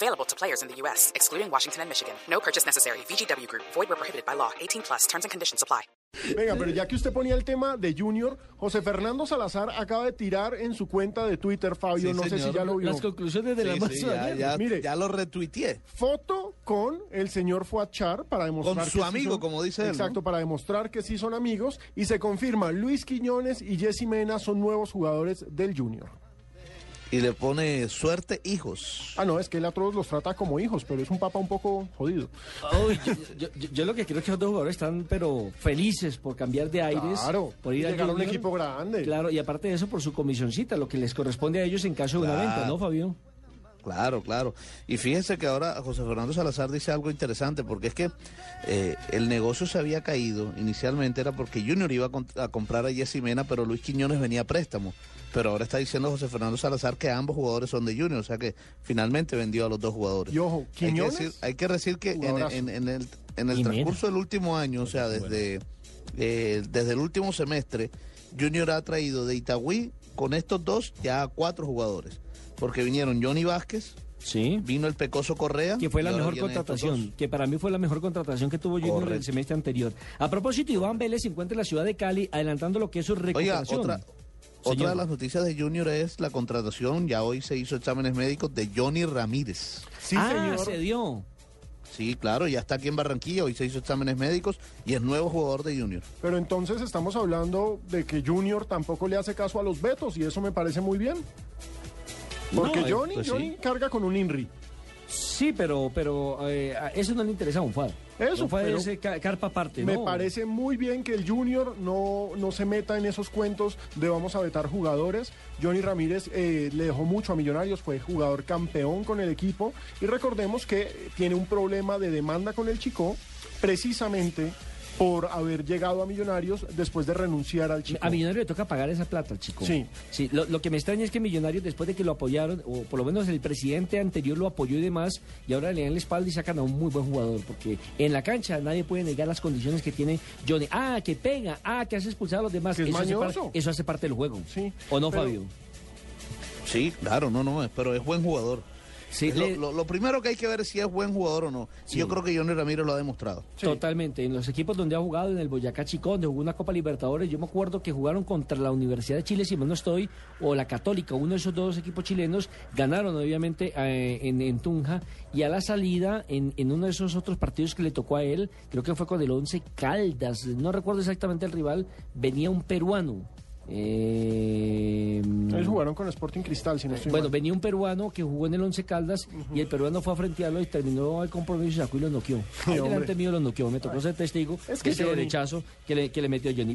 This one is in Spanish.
Available to players in the U.S., excluding Washington and Michigan. No purchase necessary. VGW Group. Void where prohibited by law. 18 plus. Terms and conditions apply. Venga, pero ya que usted ponía el tema de Junior, José Fernando Salazar acaba de tirar en su cuenta de Twitter, Fabio, Sí, no sé señor. si ya lo vio. Las conclusiones de la Sí, sí, de ya, ya- Mire. ya lo retuiteé. Foto con el señor Fuachar para demostrar Con que su sí amigo, son- como dice él, ¿no? Exacto, para demostrar que sí son amigos y se confirma Luis Quiñones y Jessy Mena son nuevos jugadores del Junior. Y le pone suerte hijos. Ah, no, es que él a todos los trata como hijos, pero es un papá un poco jodido. Uy, yo, yo- yo- yo lo que creo es que los dos jugadores están pero felices por cambiar de aires, Claro, por ir y llegar a un equipo grande. Claro, y aparte de eso por su comisioncita, lo que les corresponde a ellos en caso de una venta, ¿no, Fabio? Claro, claro. Y fíjense que ahora José Fernando Salazar dice algo interesante, porque es que eh, el negocio se había caído. Inicialmente era porque Junior iba a, comprar a Jessy Mena, pero Luis Quiñones venía a préstamo. Pero ahora está diciendo José Fernando Salazar que ambos jugadores son de Junior, o sea que finalmente vendió a los dos jugadores. Y ojo, hay que Quiñones, decir, hay que decir que en, jugadorazo. en- en el, en transcurso del último año, o sea, desde, eh, desde el último semestre, Junior ha traído de Itagüí con estos dos ya a cuatro jugadores. Porque vinieron Johnny Vázquez, Sí. vino el Pecoso Correa. Que fue la mejor contratación, que para mí fue la mejor contratación que tuvo Junior el semestre anterior. A propósito, Iván Vélez se encuentra en la ciudad de Cali adelantando lo que es su Oiga, recuperación. otra, Señor. otra de las noticias de Junior es la contratación, ya hoy se hizo exámenes médicos de Johnny Ramírez. Sí, ah, señor. se dio. Sí, claro, ya está aquí en Barranquilla, hoy se hizo exámenes médicos y es nuevo jugador de Junior. Pero entonces estamos hablando de que Junior tampoco le hace caso a los vetos y eso me parece muy bien. Porque No, eh, Johnny, pues sí. Johnny carga con un INRI. Sí, pero, pero eh, a eso no le interesa a Unfad. Eso, pero es eh, ca- carpa aparte, Me ¿no? parece muy bien que el Junior no, no se meta en esos cuentos de vamos a vetar jugadores. Johnny Ramírez eh, le dejó mucho a Millonarios, fue jugador campeón con el equipo y recordemos que tiene un problema de demanda con el Chico precisamente por haber llegado a Millonarios después de renunciar al Chico. A Millonario le toca pagar esa plata, chico. Sí. Sí, lo, lo que me extraña es que Millonarios, después de que lo apoyaron, o por lo menos el presidente anterior lo apoyó y demás, y ahora le dan la espalda y sacan a un muy buen jugador, porque en la cancha nadie puede negar las condiciones que tiene Johnny. Ah, que pega, ah, que hace expulsar a los demás. Es eso, hace mañoso. par- eso hace parte del juego. Sí, ¿O no, pero- Fabio? Sí, claro, no, no, pero es buen jugador. Sí, lo, le- lo- lo primero que hay que ver es si es buen jugador o no. Sí. Yo creo que Johnny Ramírez lo ha demostrado. Sí. Totalmente. En los equipos donde ha jugado, en el Boyacá Chico, donde jugó una Copa Libertadores, yo me acuerdo que jugaron contra la Universidad de Chile, si mal no estoy, o la Católica, uno de esos dos equipos chilenos, ganaron obviamente eh, en, en Tunja, y a la salida, en, en uno de esos otros partidos que le tocó a él, creo que fue con el Once Caldas, no recuerdo exactamente el rival, venía un peruano. Eh, jugaron con Sporting Cristal, si no estoy bueno, mal. venía un peruano que jugó en el Once Caldas y el peruano fue a frentearlo y terminó el compromiso y sacó y lo noqueó. Hombre. delante mío lo noqueó, me tocó ser testigo Es que de ese Johnny- derechazo que le, que le metió Johnny.